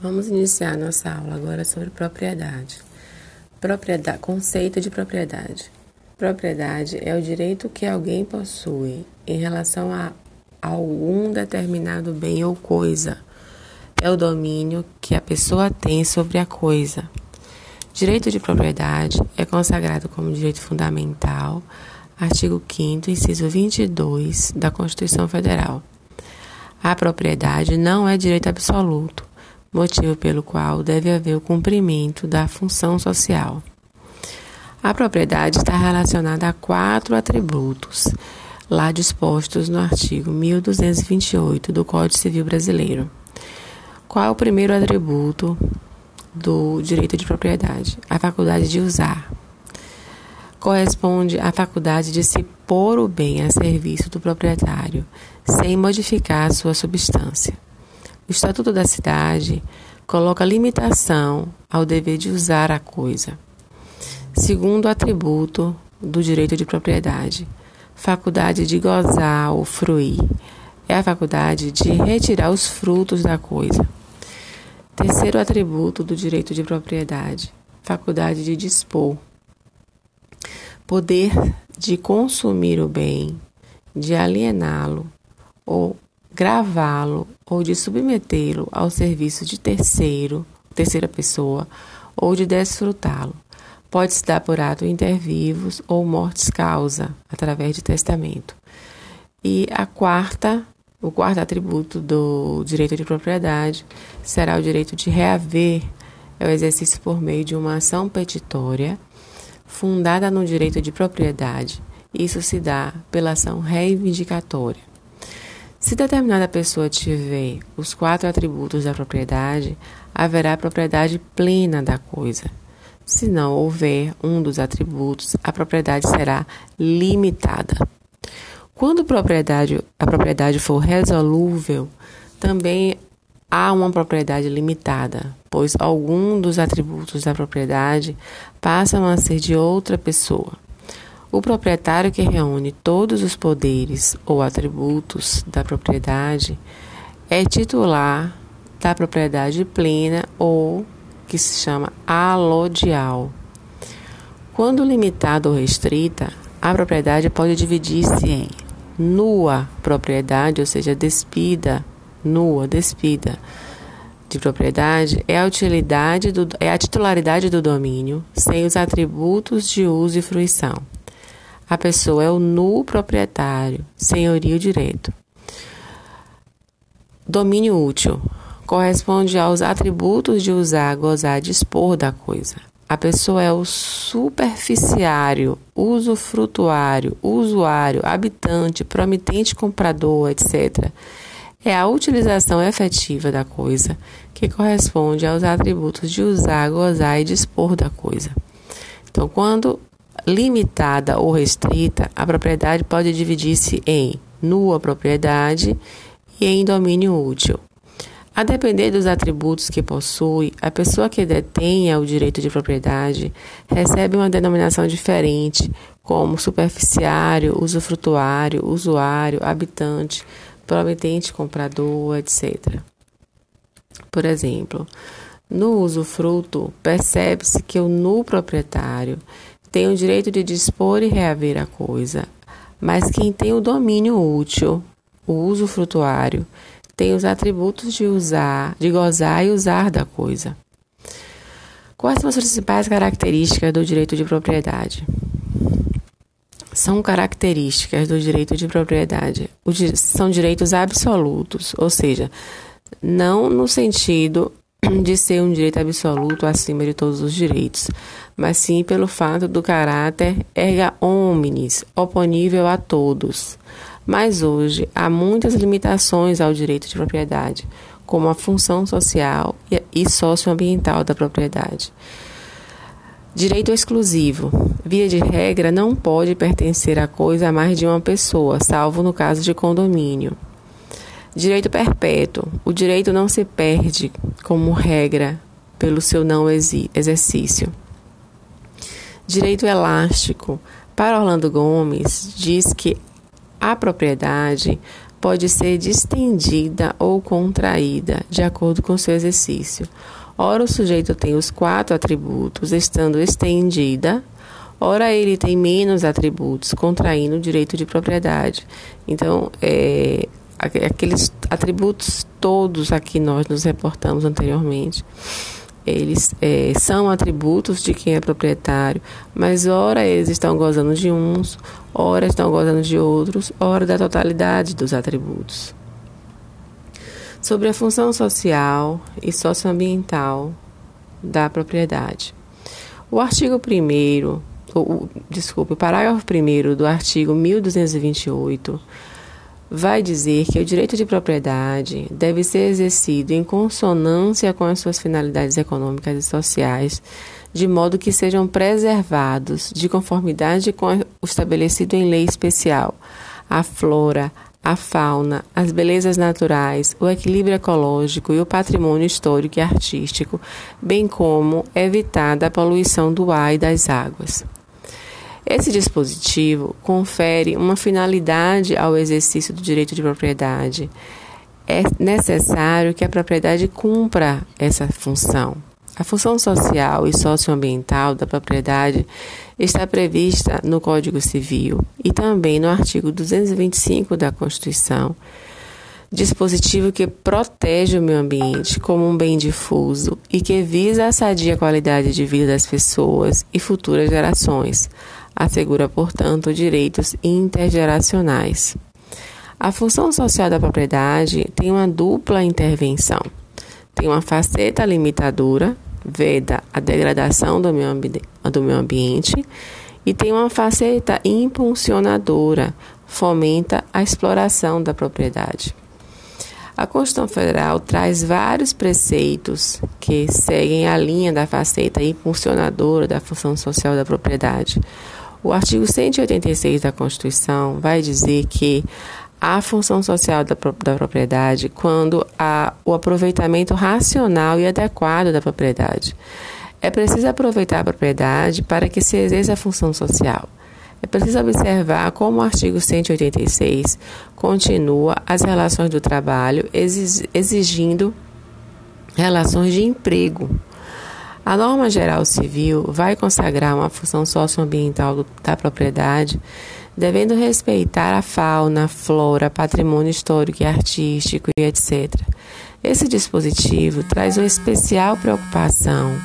Vamos iniciar nossa aula agora sobre propriedade. Propriedade, conceito de propriedade. Propriedade é o direito que alguém possui em relação a algum determinado bem ou coisa. É o domínio que a pessoa tem sobre a coisa. Direito de propriedade é consagrado como direito fundamental, artigo 5 inciso 22 da Constituição Federal. A propriedade não é direito absoluto motivo pelo qual deve haver o cumprimento da função social. A propriedade está relacionada a quatro atributos, lá dispostos no artigo 1228 do Código Civil Brasileiro. Qual é o primeiro atributo do direito de propriedade? A faculdade de usar. Corresponde à faculdade de se pôr o bem a serviço do proprietário, sem modificar sua substância. O Estatuto da Cidade coloca limitação ao dever de usar a coisa. Segundo atributo do direito de propriedade, faculdade de gozar ou fruir é a faculdade de retirar os frutos da coisa. Terceiro atributo do direito de propriedade, faculdade de dispor. Poder de consumir o bem, de aliená-lo ou gravá-lo ou de submetê-lo ao serviço de terceiro, terceira pessoa, ou de desfrutá-lo. Pode-se dar por ato inter vivos ou mortes causa, através de testamento. E a quarta, o quarto atributo do direito de propriedade será o direito de reaver, é o exercício por meio de uma ação petitória fundada no direito de propriedade. Isso se dá pela ação reivindicatória. Se determinada pessoa tiver os quatro atributos da propriedade, haverá propriedade plena da coisa. Se não houver um dos atributos, a propriedade será limitada. Quando a propriedade, a propriedade for resolúvel, também há uma propriedade limitada, pois algum dos atributos da propriedade passam a ser de outra pessoa. O proprietário que reúne todos os poderes ou atributos da propriedade é titular da propriedade plena ou que se chama alodial. Quando limitada ou restrita, a propriedade pode dividir-se em nua propriedade, ou seja, despida, nua, despida de propriedade é a utilidade do, é a titularidade do domínio sem os atributos de uso e fruição. A pessoa é o nu proprietário, senhorio direito. Domínio útil corresponde aos atributos de usar, gozar, dispor da coisa. A pessoa é o superficiário, usufrutuário, usuário, habitante, promitente comprador, etc. É a utilização efetiva da coisa que corresponde aos atributos de usar, gozar e dispor da coisa. Então, quando limitada ou restrita, a propriedade pode dividir-se em nua propriedade e em domínio útil. A depender dos atributos que possui, a pessoa que detenha o direito de propriedade recebe uma denominação diferente, como superficiário, usufrutuário, usuário, habitante, promitente comprador, etc. Por exemplo, no usufruto, percebe-se que o nu proprietário tem o direito de dispor e reaver a coisa, mas quem tem o domínio útil, o uso frutuário, tem os atributos de usar, de gozar e usar da coisa. Quais são as principais características do direito de propriedade? São características do direito de propriedade. São direitos absolutos, ou seja, não no sentido de ser um direito absoluto acima de todos os direitos, mas sim pelo fato do caráter erga omnes, oponível a todos. Mas hoje há muitas limitações ao direito de propriedade, como a função social e socioambiental da propriedade. Direito exclusivo. Via de regra, não pode pertencer a coisa a mais de uma pessoa, salvo no caso de condomínio. Direito perpétuo. O direito não se perde, como regra, pelo seu não exercício. Direito elástico. Para Orlando Gomes, diz que a propriedade pode ser distendida ou contraída, de acordo com seu exercício. Ora, o sujeito tem os quatro atributos, estando estendida, ora, ele tem menos atributos, contraindo o direito de propriedade. Então, é, aqueles atributos todos a que nós nos reportamos anteriormente eles é, são atributos de quem é proprietário, mas ora eles estão gozando de uns, ora estão gozando de outros, ora da totalidade dos atributos. Sobre a função social e socioambiental da propriedade. O artigo 1 desculpe, o parágrafo 1 do artigo 1228 vai dizer que o direito de propriedade deve ser exercido em consonância com as suas finalidades econômicas e sociais, de modo que sejam preservados de conformidade com o estabelecido em lei especial, a flora, a fauna, as belezas naturais, o equilíbrio ecológico e o patrimônio histórico e artístico, bem como evitar a poluição do ar e das águas. Esse dispositivo confere uma finalidade ao exercício do direito de propriedade. É necessário que a propriedade cumpra essa função. A função social e socioambiental da propriedade está prevista no Código Civil e também no artigo 225 da Constituição, dispositivo que protege o meio ambiente como um bem difuso e que visa a sadia qualidade de vida das pessoas e futuras gerações assegura, portanto, direitos intergeracionais. A função social da propriedade tem uma dupla intervenção. Tem uma faceta limitadora, veda a degradação do meio, do meio ambiente, e tem uma faceta impulsionadora, fomenta a exploração da propriedade. A Constituição Federal traz vários preceitos que seguem a linha da faceta impulsionadora da função social da propriedade. O artigo 186 da Constituição vai dizer que a função social da, da propriedade quando há o aproveitamento racional e adequado da propriedade. É preciso aproveitar a propriedade para que se exerça a função social. É preciso observar como o artigo 186 continua as relações do trabalho exigindo relações de emprego a norma geral civil vai consagrar uma função socioambiental da propriedade, devendo respeitar a fauna, flora, patrimônio histórico e artístico e etc. Esse dispositivo traz uma especial preocupação